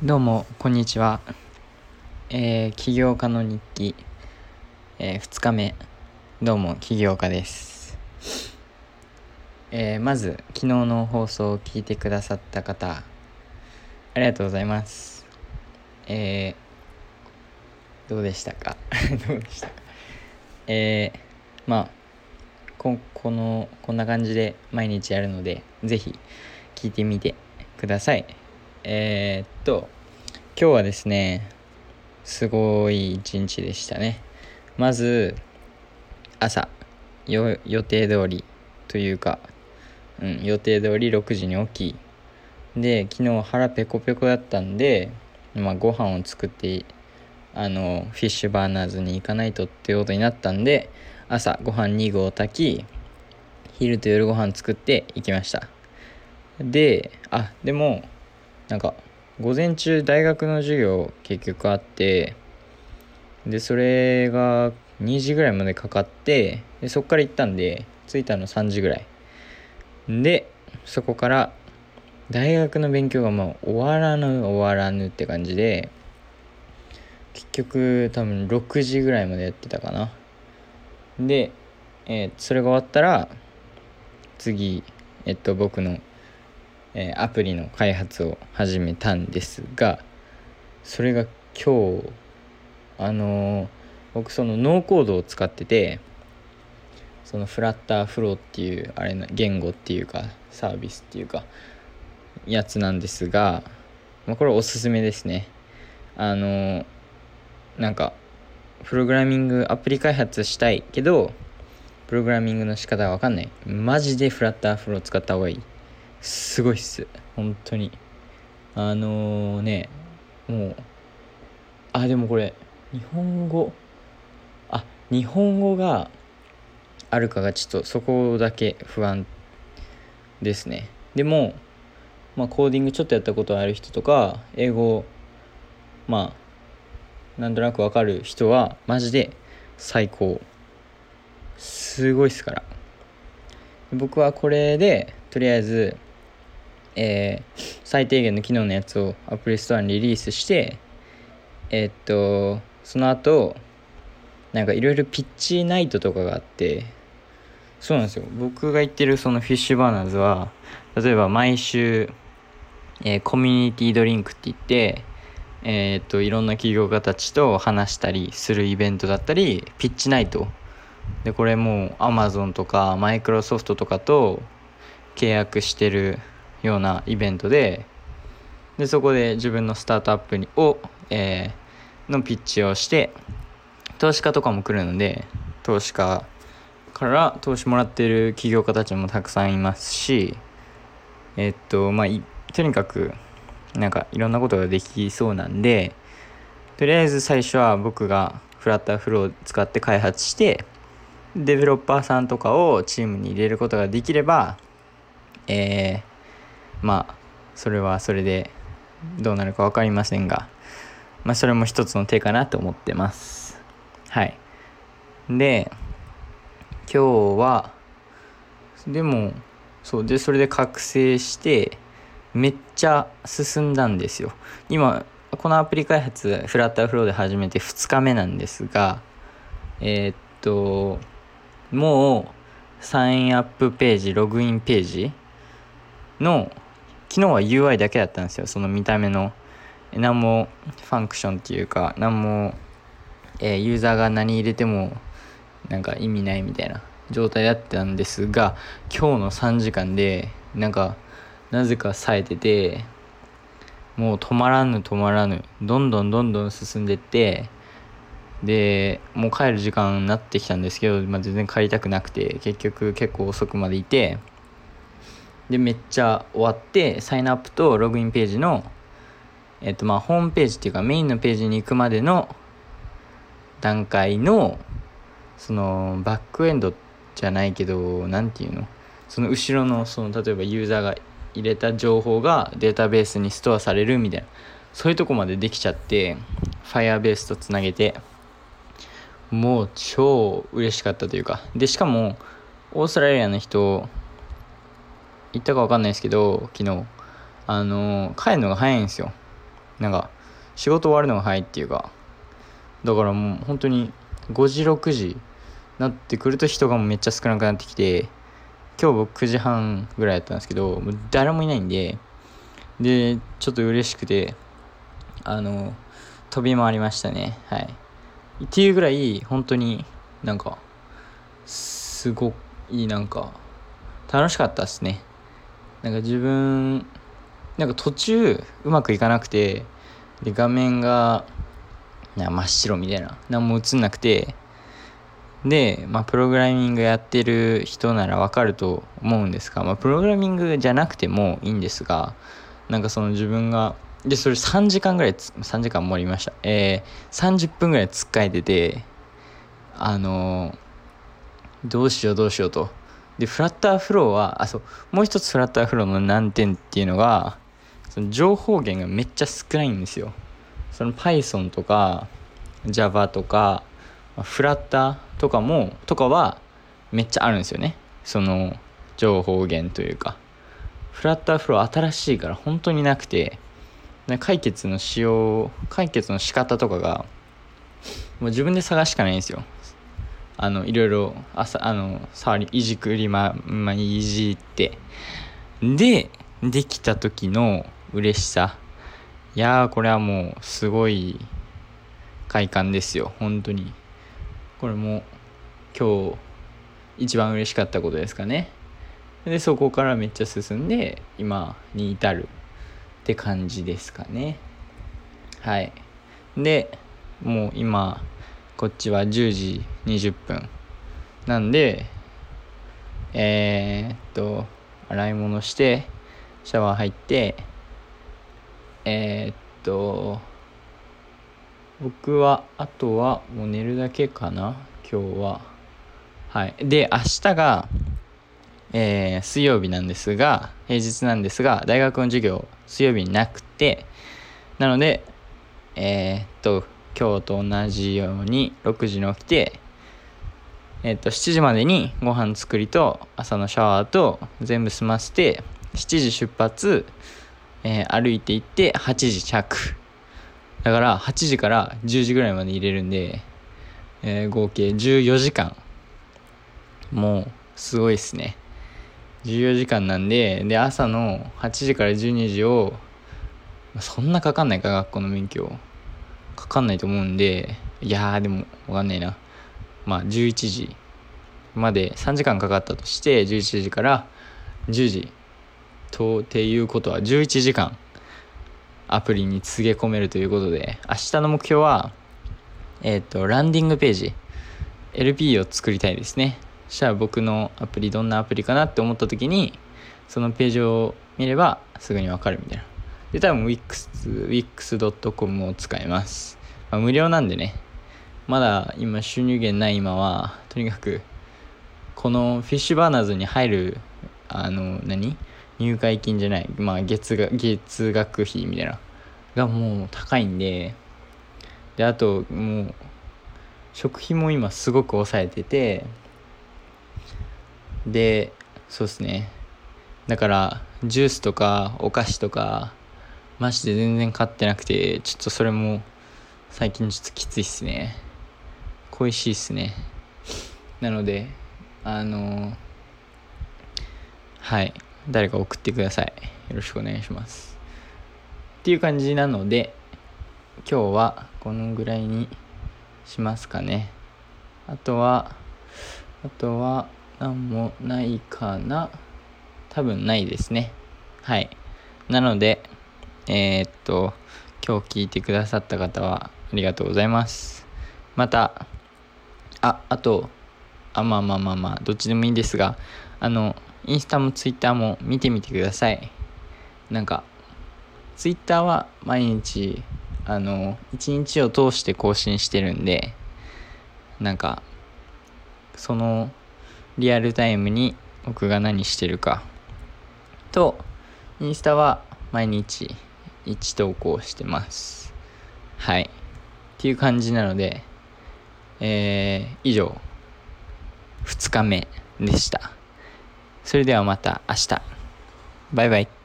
どうもこんにちは、えー、起業家の日記、えー、2日目。どうも起業家です、えー、まず昨日の放送を聞いてくださった方ありがとうございます。えー、どうでしたか？どうでした？かえー、まあここのこんな感じで毎日やるのでぜひ聞いてみてください。えー、っと今日はですねすごい一日でしたね。まず朝よ予定通りというか、うん、予定通り6時に起きで昨日腹ペコペコだったんで、まあ、ご飯を作ってあのフィッシュバーナーズに行かないとっていうことになったんで朝ご飯2合炊き昼と夜ご飯作って行きました。であでもなんか午前中大学の授業結局あってでそれが2時ぐらいまでかかってでそっから行ったんで着いたの3時ぐらい。でそこから大学の勉強がもう終わらぬ終わらぬって感じで結局多分6時ぐらいまでやってたかな。で、えーそれが終わったら次えっと僕の、えアプリの開発を始めたんですがそれが今日あのー僕そのノーコードを使っててそのフラッターフローっていうあれな言語っていうかサービスっていうかやつなんですが、まあ、これおすすめですね。あのーなんかプログラミングアプリ開発したいけどプログラミングの仕方が分かんない。マジでフラッターフロー使った方がいい。すごいっす。本当に。あのねもうあでもこれ日本語。あ日本語があるかがちょっとそこだけ不安ですね。でもまあコーディングちょっとやったことある人とか英語まあなんとなくわかる人はマジで最高。すごいっすから。僕はこれでとりあえずえー最低限の機能のやつをアプリストアにリリースしてえーっとその後なんかいろいろピッチナイトとかがあってそうなんですよ。僕が言ってるそのフィッシュバーナーズは例えば毎週、えーコミュニティドリンクって言ってえーっといろんな企業家たちと話したりするイベントだったりピッチナイト。でこれもうアマゾンとかマイクロソフトとかと契約してるようなイベントででそこで自分のスタートアップにを、えーのピッチをして投資家とかも来るので投資家から投資もらってる起業家たちもたくさんいますしえっとまあとにかくなんかいろんなことができそうなんでとりあえず最初は僕がフラッターフローを使って開発してデベロッパーさんとかをチームに入れることができればえーまあそれはそれでどうなるか分かりませんがまあそれも一つの手かなと思ってます。はい。で今日はでもそうでそれで覚醒してめっちゃ進んだんですよ。今このアプリ開発フラッターフローで始めて2日目なんですがえーっともうサインアップページログインページの昨日は UI だけだったんですよ。その見た目の。何もファンクションっていうか何も、えーユーザーが何入れてもなんか意味ないみたいな状態だったんですが今日の3時間でなんかなぜか冴えててもう止まらぬ止まらぬどんどんどんどん進んでってでもう帰る時間になってきたんですけど、まあ、全然帰りたくなくて結局結構遅くまでいてでめっちゃ終わってサインアップとログインページのえっとまあホームページっていうかメインのページに行くまでの段階のそのバックエンドじゃないけど何て言うの？その後ろのその例えばユーザーが入れた情報がデータベースにストアされるみたいなそういうとこまでできちゃって Firebase とつなげてもう超嬉しかったというか。でしかもオーストラリアの人行ったか分かんないですけど昨日。あの帰るのが早いんですよ。なんか仕事終わるのが早いっていうか。だからもう本当に5時6時なってくると人がめっちゃ少なくなってきて今日僕9時半ぐらいやったんですけどもう誰もいないんででちょっと嬉しくてあの飛び回りましたね。はい。っていうぐらい本当になんかすごいなんか楽しかったですね。なんか自分なんか途中うまくいかなくてで画面が真っ白みたいな何も映んなくてで、まあ、プログラミングやってる人ならわかると思うんですが、まあ、プログラミングじゃなくてもいいんですがなんかその自分がでそれ3時間ぐらい3時間もりました。えー、30分ぐらいつっかえててあのー、どうしようどうしようと。でフラッターフローはあそうもう一つフラッターフローの難点っていうのがその情報源がめっちゃ少ないんですよ。その Python とか Java とかフラッターとかもとかはめっちゃあるんですよね。その情報源というか。フラッターフロー新しいから本当になくて解決の仕様解決の仕方とかがもう自分で探しかないんですよ。あのいろいろ朝あの触りいじくりままいじって。でできた時の嬉しさ。いやーこれはもうすごい快感ですよ。本当に。これも今日一番嬉しかったことですかね。でそこからめっちゃ進んで今に至るって感じですかね。はい。でもう今こっちは10時20分。なんでえー、っと洗い物してシャワー入ってえー、っと僕はあとはもう寝るだけかな今日は。はい。で明日がえー、水曜日なんですが平日なんですが大学の授業水曜日になくてなのでえー、っと今日と同じように6時に起きてえ、っと7時までにご飯作りと朝のシャワーと全部済ませて7時出発、えー、歩いて行って8時着。だから8時から10時ぐらいまで入れるんで、えー、合計14時間。もうすごいっすね。14時間なんでで朝の8時から12時をそんなかかんないか学校の免許かかんないと思うんでいやーでもわかんないな。まあ11時まで3時間かかったとして11時から10時とっていうことは11時間アプリに告げ込めるということで明日の目標はえっ、ー、とランディングページ LP を作りたいですね。そしたら僕のアプリどんなアプリかなって思った時にそのページを見ればすぐにわかるみたいな。で多分 Wix Wix.com を使います、まあ、無料なんでねまだ今収入源ない今はとにかくこのフィッシュバーナーズに入るあの何？入会金じゃないまあ月が月額費みたいな。がもう高いんでであともう食費も今すごく抑えててでそうですね。だからジュースとかお菓子とかマジで全然買ってなくてちょっとそれも最近ちょっときついっすね。恋しいっすね。なのであのはい。誰か送ってください。よろしくお願いします。っていう感じなので今日はこのぐらいにしますかね。あとはあとは何もないかな。多分ないですね。はい。なのでえー、っと今日聞いてくださった方はありがとうございます。またああとあまあまあまあまあどっちでもいいんですがあのインスタもツイッターも見てみてください。なんかツイッターは毎日あの一日を通して更新してるんでなんかそのリアルタイムに僕が何してるか。とインスタは毎日1投稿してます。はい。っていう感じなのでえー、以上2日目でした。それではまた明日。バイバイ。